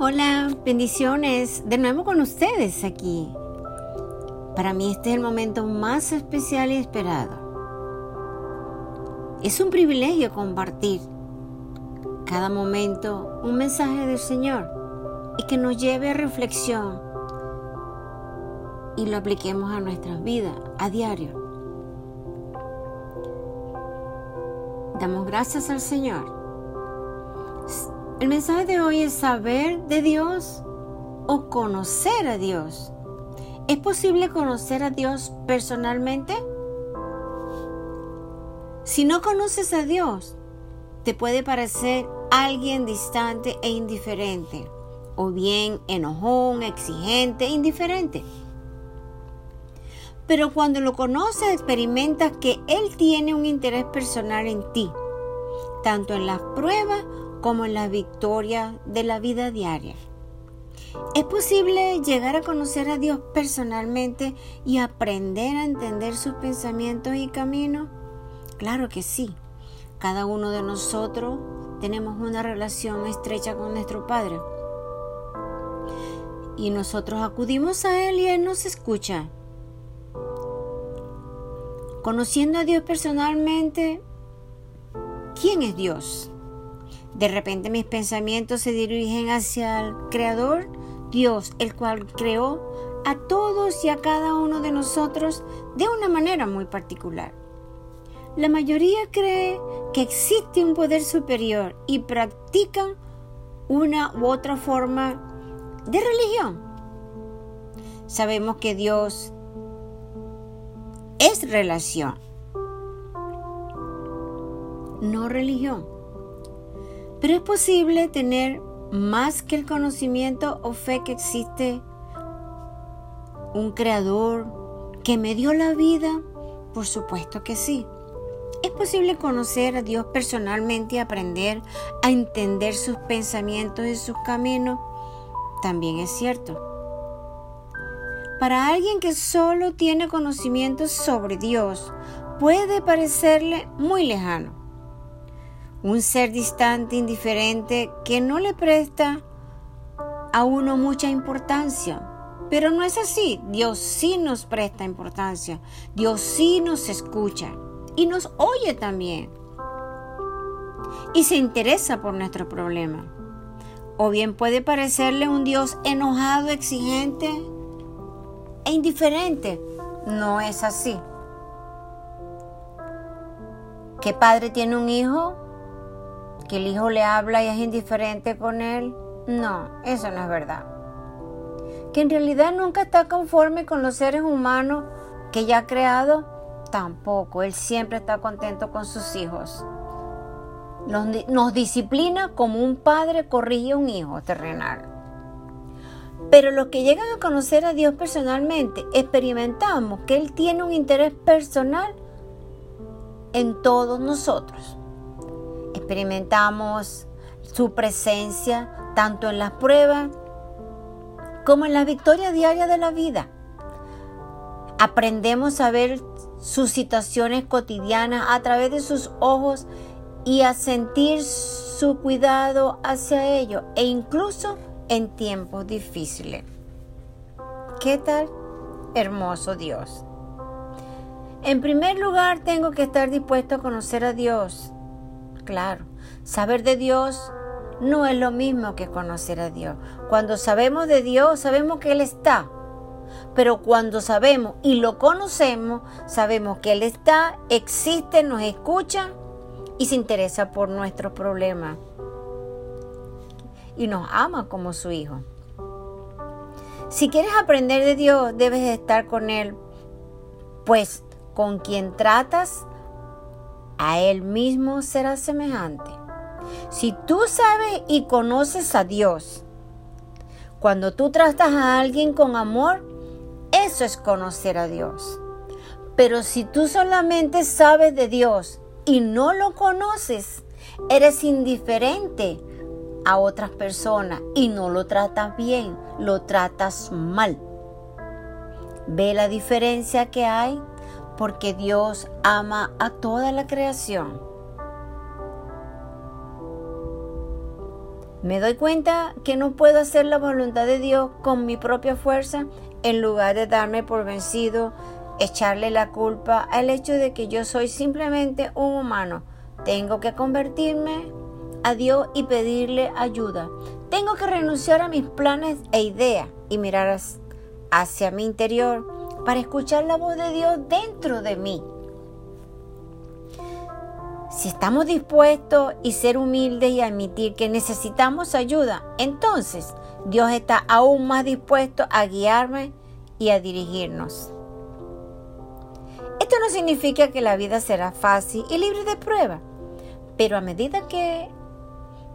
Hola, bendiciones de nuevo con ustedes aquí. Para mí este es el momento más especial y esperado. Es un privilegio compartir cada momento un mensaje del Señor y que nos lleve a reflexión y lo apliquemos a nuestras vidas a diario. Damos gracias al Señor el mensaje de hoy es saber de Dios o conocer a Dios. ¿Es posible conocer a Dios personalmente? Si no conoces a Dios, te puede parecer alguien distante e indiferente, o bien enojón, exigente, indiferente. Pero cuando lo conoces, experimentas que Él tiene un interés personal en ti, tanto en las pruebas como en la victoria de la vida diaria. ¿Es posible llegar a conocer a Dios personalmente y aprender a entender sus pensamientos y caminos? Claro que sí. Cada uno de nosotros tenemos una relación estrecha con nuestro Padre. Y nosotros acudimos a Él y Él nos escucha. Conociendo a Dios personalmente, ¿quién es Dios? De repente mis pensamientos se dirigen hacia el Creador, Dios, el cual creó a todos y a cada uno de nosotros de una manera muy particular. La mayoría cree que existe un poder superior y practican una u otra forma de religión. Sabemos que Dios es relación, no religión. Pero es posible tener más que el conocimiento o fe que existe un creador que me dio la vida. Por supuesto que sí. ¿Es posible conocer a Dios personalmente y aprender a entender sus pensamientos y sus caminos? También es cierto. Para alguien que solo tiene conocimientos sobre Dios, puede parecerle muy lejano un ser distante, indiferente, que no le presta a uno mucha importancia. Pero no es así. Dios sí nos presta importancia. Dios sí nos escucha y nos oye también. Y se interesa por nuestro problema. O bien puede parecerle un Dios enojado, exigente e indiferente. No es así. ¿Qué padre tiene un hijo? Que el hijo le habla y es indiferente con él. No, eso no es verdad. Que en realidad nunca está conforme con los seres humanos que ya ha creado, tampoco. Él siempre está contento con sus hijos. Nos, disciplina como un padre corrige a un hijo terrenal. Pero los que llegan a conocer a Dios personalmente, experimentamos que Él tiene un interés personal en todos nosotros experimentamos su presencia tanto en las pruebas como en la victoria diaria de la vida. Aprendemos a ver sus situaciones cotidianas a través de sus ojos y a sentir su cuidado hacia ellos e incluso en tiempos difíciles. ¿Qué tal? Hermoso Dios. En primer lugar, tengo que estar dispuesto a conocer a Dios claro. Saber de Dios no es lo mismo que conocer a Dios. Cuando sabemos de Dios, sabemos que Él está. Pero cuando sabemos y lo conocemos, sabemos que Él está, existe, nos escucha y se interesa por nuestros problemas. Y nos ama como su Hijo. Si quieres aprender de Dios, debes estar con Él, pues con quien tratas a Él mismo será semejante. Si tú sabes y conoces a Dios, cuando tú tratas a alguien con amor, eso es conocer a Dios. Pero si tú solamente sabes de Dios y no lo conoces, eres indiferente a otras personas y no lo tratas bien, lo tratas mal. ¿Ve la diferencia que hay? Porque Dios ama a toda la creación. Me doy cuenta que no puedo hacer la voluntad de Dios con mi propia fuerza en lugar de darme por vencido, echarle la culpa al hecho de que yo soy simplemente un humano. Tengo que convertirme a Dios y pedirle ayuda. Tengo que renunciar a mis planes e ideas y mirar hacia mi interior para escuchar la voz de Dios dentro de mí. Si estamos dispuestos y ser humildes y admitir que necesitamos ayuda, entonces Dios está aún más dispuesto a guiarme y a dirigirnos. Esto no significa que la vida será fácil y libre de pruebas, pero a medida que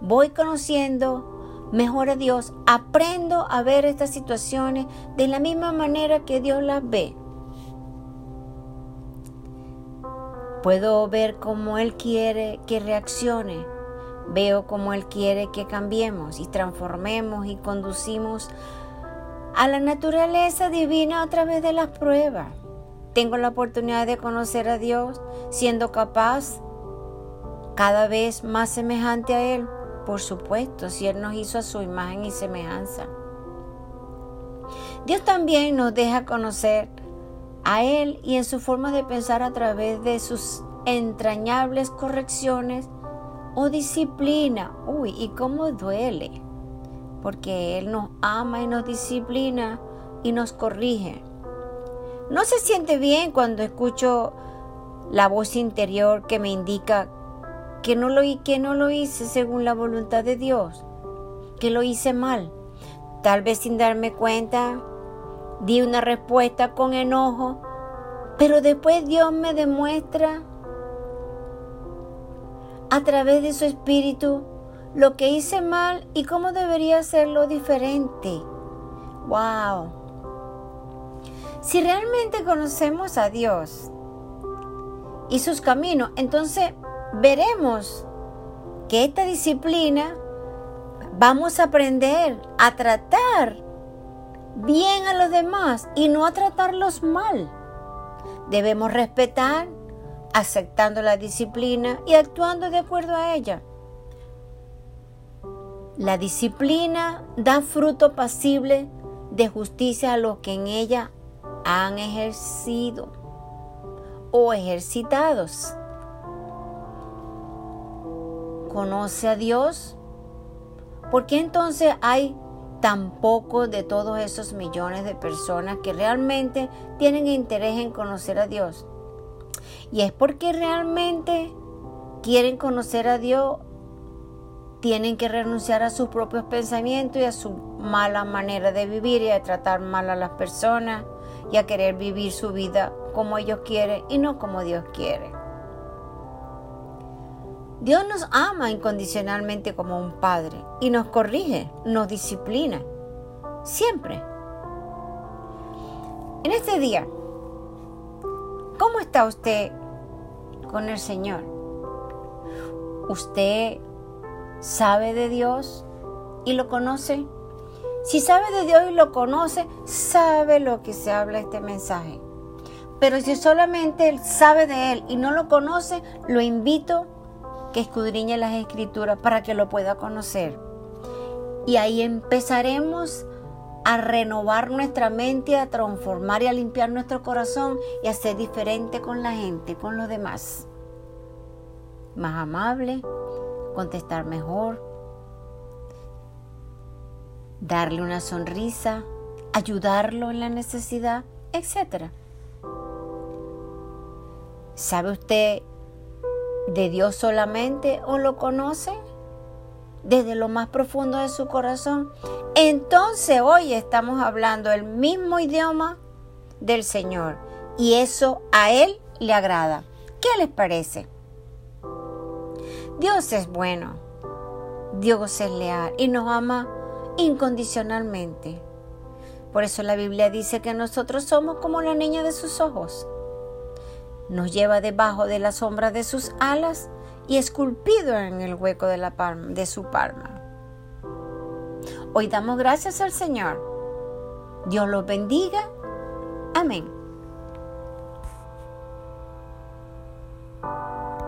voy conociendo mejor a Dios, aprendo a ver estas situaciones de la misma manera que Dios las ve. Puedo ver cómo Él quiere que reaccione. Veo cómo Él quiere que cambiemos y transformemos y conducimos a la naturaleza divina a través de las pruebas. Tengo la oportunidad de conocer a Dios siendo capaz cada vez más semejante a Él. Por supuesto, si Él nos hizo a su imagen y semejanza. Dios también nos deja conocer a Él y en su forma de pensar a través de sus entrañables correcciones o disciplina. Uy, ¿y cómo duele? Porque Él nos ama y nos disciplina y nos corrige. No se siente bien cuando escucho la voz interior que me indica que no lo, que no lo hice según la voluntad de Dios, que lo hice mal. Tal vez sin darme cuenta, di una respuesta con enojo, pero después Dios me demuestra a través de su espíritu lo que hice mal y cómo debería hacerlo diferente. ¡Wow! Si realmente conocemos a Dios y sus caminos, entonces veremos que esta disciplina vamos a aprender a tratar bien a los demás y no a tratarlos mal. Debemos respetar aceptando la disciplina y actuando de acuerdo a ella. La disciplina da fruto pasible de justicia a los que en ella han ejercido o ejercitados. ¿Conoce a Dios? ¿Por qué entonces hay tan poco de todos esos millones de personas que realmente tienen interés en conocer a Dios? Y es porque realmente quieren conocer a Dios, tienen que renunciar a sus propios pensamientos y a su mala manera de vivir y a tratar mal a las personas y a querer vivir su vida como ellos quieren y no como Dios quiere. Dios nos ama incondicionalmente como un padre y nos corrige, nos disciplina, siempre. En este día, ¿cómo está usted con el Señor. ¿Usted sabe de Dios y lo conoce? Si sabe de Dios y lo conoce, sabe lo que se habla este mensaje. Pero si solamente él sabe de Él y no lo conoce, lo invito que escudriñe las escrituras para que lo pueda conocer. Y ahí empezaremos a renovar nuestra mente, a transformar y a limpiar nuestro corazón y a ser diferente con la gente, con los demás. Más amable, contestar mejor, darle una sonrisa, ayudarlo en la necesidad, etc. ¿Sabe usted de Dios solamente o lo conoce? desde lo más profundo de su corazón, entonces hoy estamos hablando el mismo idioma del Señor y eso a Él le agrada. ¿Qué les parece? Dios es bueno, Dios es leal y nos ama incondicionalmente. Por eso la Biblia dice que nosotros somos como la niña de sus ojos. Nos lleva debajo de la sombra de sus alas y esculpido en el hueco de, de su palma. Hoy damos gracias al Señor. Dios los bendiga. Amén.